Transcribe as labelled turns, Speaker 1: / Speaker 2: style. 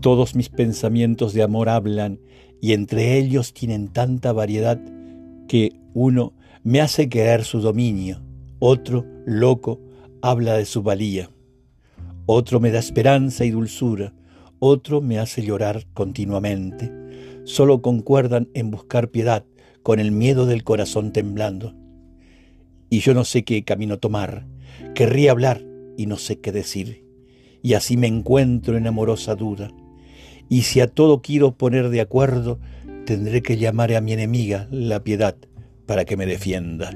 Speaker 1: Todos mis pensamientos de amor hablan y entre ellos tienen tanta variedad que uno me hace querer su dominio, otro, loco, habla de su valía, otro me da esperanza y dulzura, otro me hace llorar continuamente. Solo concuerdan en buscar piedad con el miedo del corazón temblando. Y yo no sé qué camino tomar, querría hablar y no sé qué decir, y así me encuentro en amorosa duda. Y si a todo quiero poner de acuerdo, tendré que llamar a mi enemiga, la piedad, para que me defienda.